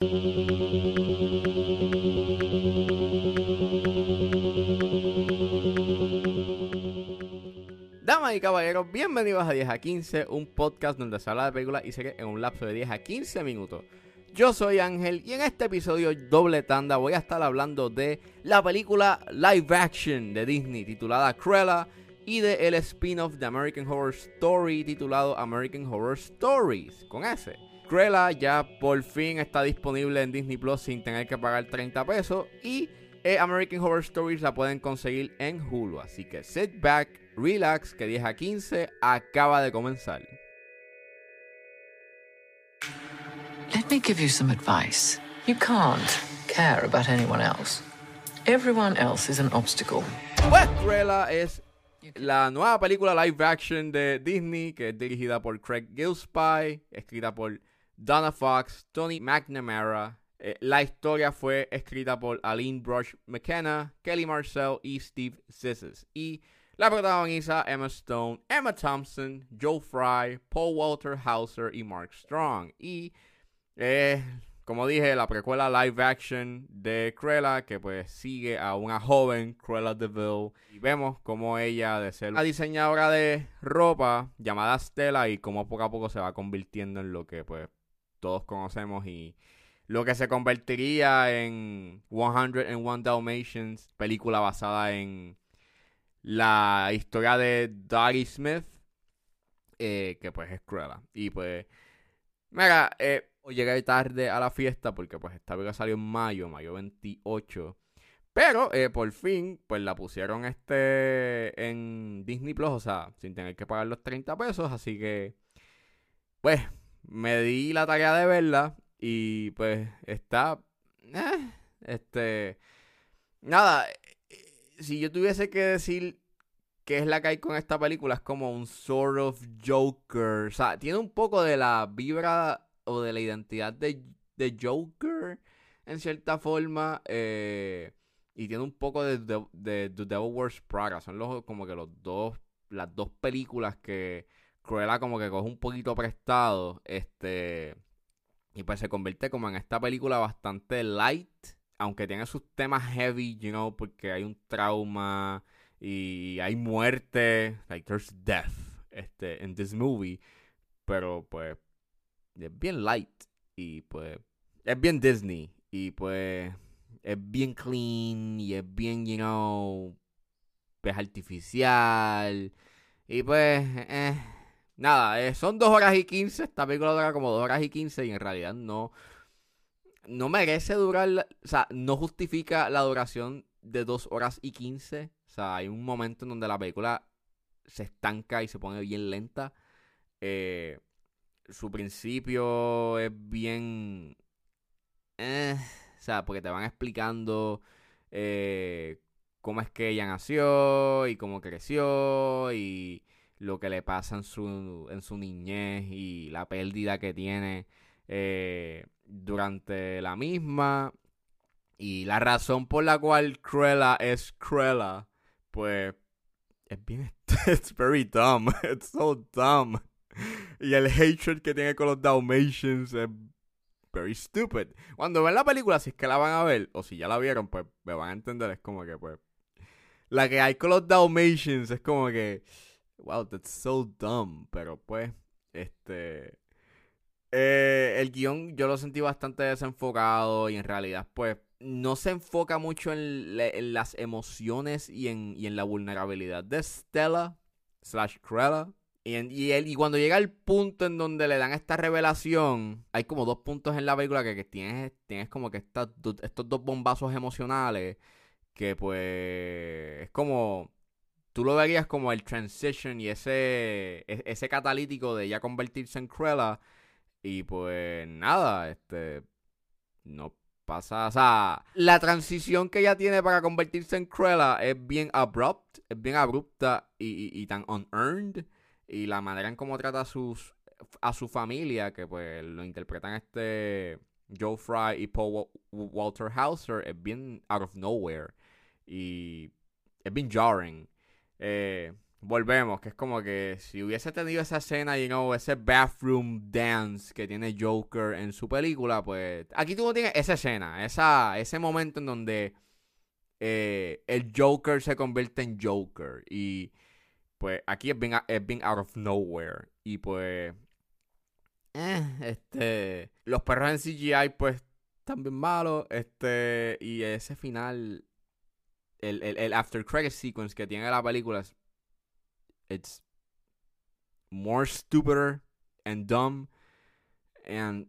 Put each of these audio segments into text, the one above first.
Damas y caballeros, bienvenidos a 10 a 15, un podcast donde se habla de películas y series en un lapso de 10 a 15 minutos. Yo soy Ángel y en este episodio doble tanda voy a estar hablando de la película live action de Disney titulada Cruella y de el spin-off de American Horror Story titulado American Horror Stories con ese. Cruella ya por fin está disponible en Disney Plus sin tener que pagar 30 pesos y eh, American Horror Stories la pueden conseguir en Hulu. Así que sit back, relax, que 10 a 15 acaba de comenzar. Let me give you some advice. You can't care about anyone else. Everyone else is an obstacle. Pues Cruella es la nueva película live action de Disney que es dirigida por Craig Gillespie, escrita por Donna Fox, Tony McNamara. Eh, la historia fue escrita por Aline Brush McKenna, Kelly Marcel y Steve Zissis. Y la protagoniza Emma Stone, Emma Thompson, Joe Fry, Paul Walter Hauser y Mark Strong. Y eh, como dije, la precuela live action de Cruella, que pues sigue a una joven Cruella DeVille. Y vemos como ella, de ser una diseñadora de ropa llamada Stella, y como poco a poco se va convirtiendo en lo que pues todos conocemos y lo que se convertiría en 101 Dalmatians, película basada en la historia de Dottie Smith, eh, que pues es Cruella. Y pues, mira, eh, llegué tarde a la fiesta porque pues esta película salió en mayo, mayo 28. Pero eh, por fin, pues la pusieron este en Disney Plus, o sea, sin tener que pagar los 30 pesos. Así que, pues, me di la tarea de verla y pues está... eh, este... Nada, eh, si yo tuviese que decir qué es la que hay con esta película, es como un sort of Joker. O sea, tiene un poco de la vibra o de la identidad de, de Joker, en cierta forma. eh, y tiene un poco de, de, de The Devil Wears Prada. Son los, como que los dos, las dos películas que Cruella como que coge un poquito prestado. Este... Y pues se convierte como en esta película bastante light. Aunque tiene sus temas heavy, you know, porque hay un trauma y hay muerte. Like, there's death este, in this movie. Pero pues es bien light. Y pues es bien Disney. Y pues es bien clean. Y es bien, you know, pues artificial. Y pues, eh, nada, eh, son 2 horas y 15. Esta película dura como 2 horas y 15 y en realidad no, no merece durar, o sea, no justifica la duración de 2 horas y 15. O sea, hay un momento en donde la película se estanca y se pone bien lenta. Eh, su principio es bien... eh, o sea, porque te van explicando eh, cómo es que ella nació y cómo creció y lo que le pasa en su, en su niñez y la pérdida que tiene eh, durante la misma. Y la razón por la cual Cruella es Cruella, pues es bien... It's very dumb. It's so dumb. Y el hatred que tiene con los Dalmatians es very stupid. Cuando ven la película, si es que la van a ver, o si ya la vieron, pues me van a entender. Es como que, pues. La que hay con los Dalmatians es como que. Wow, that's so dumb. Pero pues, este. eh, el guion yo lo sentí bastante desenfocado y en realidad, pues, no se enfoca mucho en, las emociones y en, la vulnerabilidad de Stella slash Cruella. Y, cuando llega el punto en donde le dan esta revelación, hay como dos puntos en la película que, tienes, tienes como que estos dos bombazos emocionales que pues es como tú lo verías como el transition y ese e- ese catalítico de ya convertirse en Cruella y pues nada, este no pasa, o sea, la transición que ella tiene para convertirse en Cruella es bien abrupt, es bien abrupta y, y- y tan unearned y la manera en cómo trata a sus a su familia que pues lo interpretan este Joe Fry y Paul Wa- Walter Hauser es bien out of nowhere y es bien jarring. Eh, volvemos, que es como que si hubiese tenido esa escena, you know, ese bathroom dance que tiene Joker en su película, pues aquí tú no tienes esa escena, esa, ese momento en donde eh, el Joker se convierte en Joker y pues aquí es bien, es bien out of nowhere y pues eh, este los perros en CGI pues bien malos este y ese final el, el, el after credit sequence que tiene la película it's more stupider and dumb and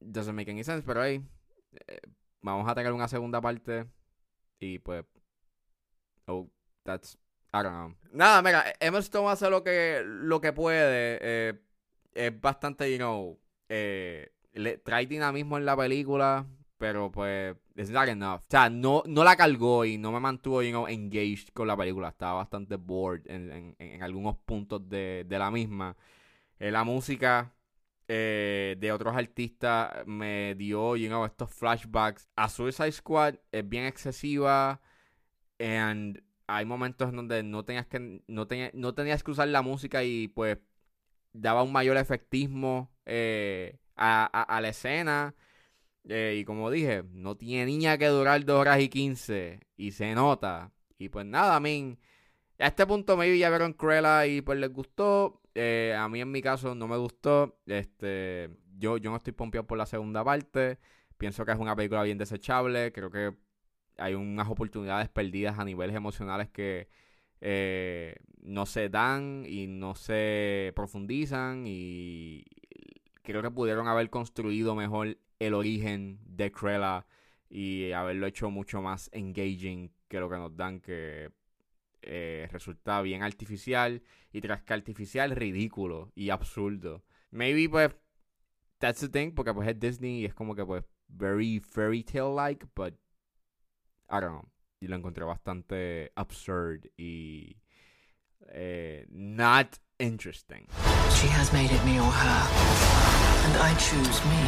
doesn't make any sense. Pero ahí eh, vamos a tener una segunda parte y pues oh that's I don't know. Nada, mira, Emma Stone hace lo que lo que puede. Eh, es bastante, you know, eh, le, trae dinamismo en la película, pero pues it's not enough. O sea, no, no la cargó y no me mantuvo, you engaged con la película. Estaba bastante bored en, en, algunos puntos de, de la misma. Eh, la música eh, de otros artistas me dio, you estos flashbacks. A Suicide Squad es bien excesiva and hay momentos en donde no tenías que no, no tenías que usar la música y pues daba un mayor efectismo eh, a la escena eh, y como dije, no niña que durar 2 horas y 15. Y se nota. Y pues nada, a mí. A este punto me ya vieron Cruella y pues les gustó. Eh, a mí en mi caso no me gustó. Este, yo, yo no estoy pompeado por la segunda parte. Pienso que es una película bien desechable. Creo que hay unas oportunidades perdidas a niveles emocionales que eh, no se dan y no se profundizan. Y creo que pudieron haber construido mejor el origen de Cruella y haberlo hecho mucho más engaging que lo que nos dan, que eh, resulta bien artificial y tras que artificial, ridículo y absurdo. Maybe pues that's the thing, porque pues es Disney y es como que pues very fairy tale like, but I don't know. Y lo encontré bastante absurd y eh, not interesting. She has made it me or her. And I choose me.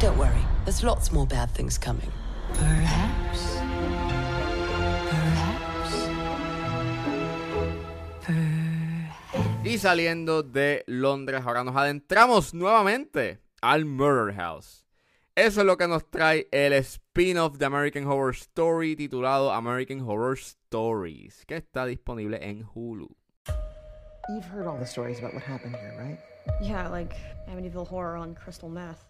Don't worry, there's lots more bad things coming. Perhaps. Perhaps. Perhaps. Y saliendo de Londres, ahora nos adentramos nuevamente al Murder House. Eso es lo que nos trae el spin-off de American Horror Story titulado American Horror Stories, que está disponible en Hulu. You've heard all the stories about what happened here, right? Yeah, like Amityville Horror on crystal meth.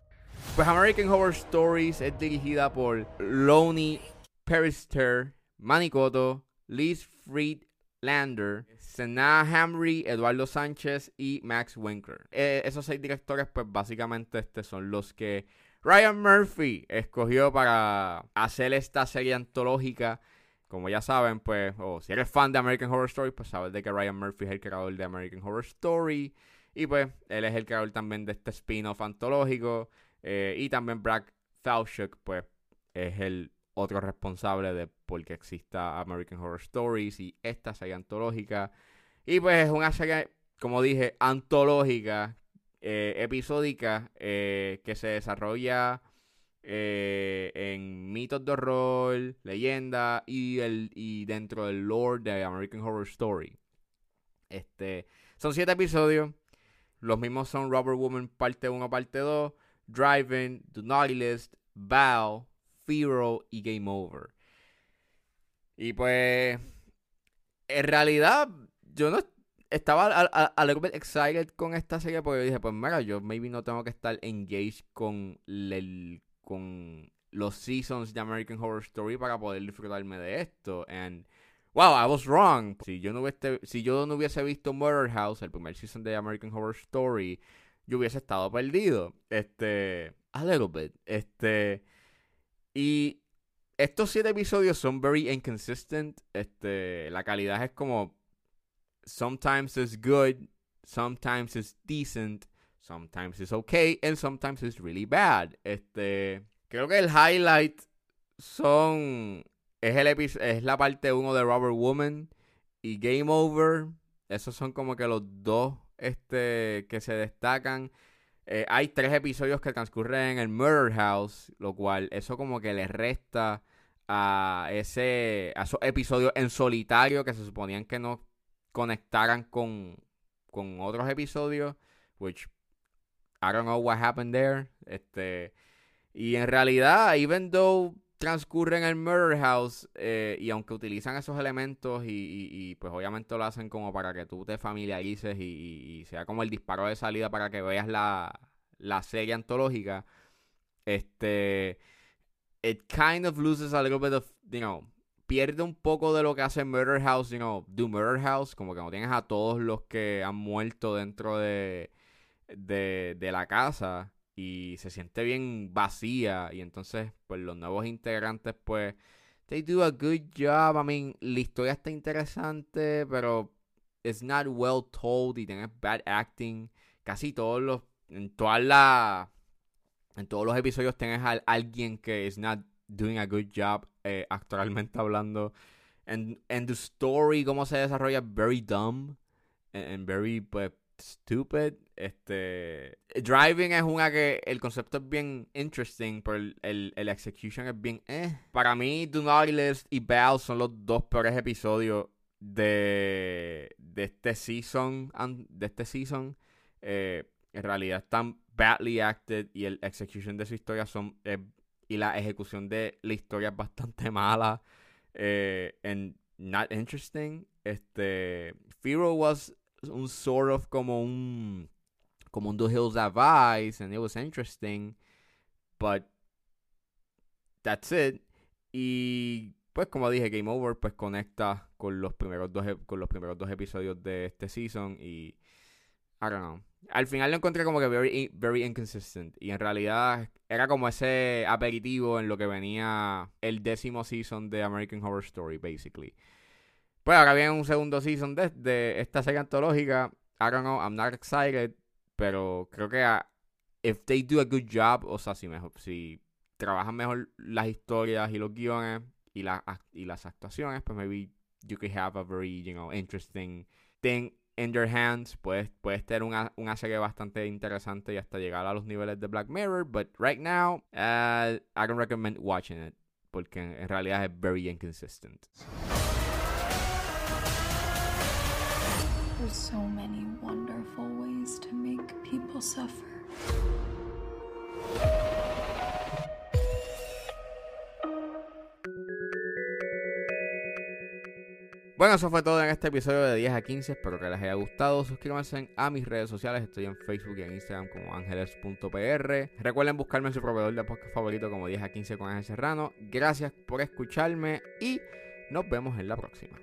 Pues American Horror Stories es dirigida por Lonnie Perister, Manicoto, Liz Friedlander, Senna Hamry, Eduardo Sánchez y Max Winker. Eh, esos seis directores, pues básicamente este son los que Ryan Murphy escogió para hacer esta serie antológica. Como ya saben, pues, o si eres fan de American Horror Story, pues sabes de que Ryan Murphy es el creador de American Horror Story. Y pues, él es el creador también de este spin-off antológico. Eh, y también Brad Falchuk, pues, es el otro responsable de por qué exista American Horror Stories y esta serie antológica. Y pues es una serie, como dije, antológica eh, episódica eh, que se desarrolla eh, en mitos de horror, leyenda y, el, y dentro del lore de American Horror Story. Este, son siete episodios. Los mismos son Robert Woman parte 1, parte 2, Driving, The Naughty List, Val, Firo y Game Over. Y pues, en realidad, yo no estaba a, a, little bit excited con esta serie porque dije, pues mira, yo maybe no tengo que estar engaged con, el, con los seasons de American Horror Story para poder disfrutarme de esto. And wow, I was wrong. Si yo no hubiese, si yo no hubiese visto Murder House, el primer season de American Horror Story, yo hubiese estado perdido. Este, a little bit. Este, y estos siete episodios son very inconsistent. Este, la calidad es como sometimes it's good, sometimes it's decent, sometimes it's okay, and sometimes it's really bad. Este, creo que el highlight son es el es la parte 1 de Robert Woman y Game Over. Esos son como que los dos este que se destacan. Eh, hay tres episodios que transcurren en el Murder House, lo cual eso como que le resta a ese a esos episodios en solitario que se suponían que no conectaran con, con otros episodios, which I don't know what happened there. Este, y en realidad, even though transcurre en el Murder House eh, y aunque utilizan esos elementos y, pues obviamente lo hacen como para que tú te familiarices y, sea como el disparo de salida para que veas la, la serie antológica, este, it kind of loses a little bit of, you know, pierde un poco de lo que hace Murder House, you know, do Murder House, como que no tienes a todos los que han muerto dentro de, de, la casa y se siente bien vacía y entonces pues los nuevos integrantes pues they do a good job. I mean, la historia está interesante, pero it's not well told y tienes bad acting. Casi todos los en todas las en todos los episodios tienes a alguien que is not doing a good job eh, actualmente hablando. And, and the story, cómo se desarrolla, very dumb and very pues, stupid. Este. Driving es una que el concepto es bien interesting, pero el, el, execution es bien eh. Para mí, Do Naughty List y Bell son los dos peores episodios de, de este season. De este season. Eh, en realidad están badly acted y el execution de su historia son. Eh, y la ejecución de la historia es bastante mala. Eh, and not interesting. Este. Firo was un sort of como un como un The Hills Advice and it was interesting but that's it y pues como dije Game Over pues conecta con los primeros dos con los primeros dos episodios de este season y I don't know al final lo encontré como que very, very inconsistent y en realidad era como ese aperitivo en lo que venía el décimo season de American Horror Story basically pues ahora viene un segundo season de, esta serie antológica. I don't know, I'm not excited. Pero creo que uh, if they do a good job, o sea, si, mejor, si trabajan mejor las historias y los guiones y, la, y las actuaciones, pues maybe you could have a very, you know, interesting thing in their hands. Puedes, puedes tener una, una serie bastante interesante y hasta llegar a los niveles de Black Mirror. But right now, uh, I don't recommend watching it. Porque en realidad es very inconsistent. There's so many wonderful ways to make people suffer. Bueno, eso fue todo en este episodio de 10 a 15. Espero que les haya gustado. Suscríbanse a mis redes sociales. Estoy en Facebook y en Instagram como ángeles.pr. Recuerden buscarme en su proveedor de podcast favorito como 10 a 15 con Ángel Serrano. Gracias por escucharme y nos vemos en la próxima.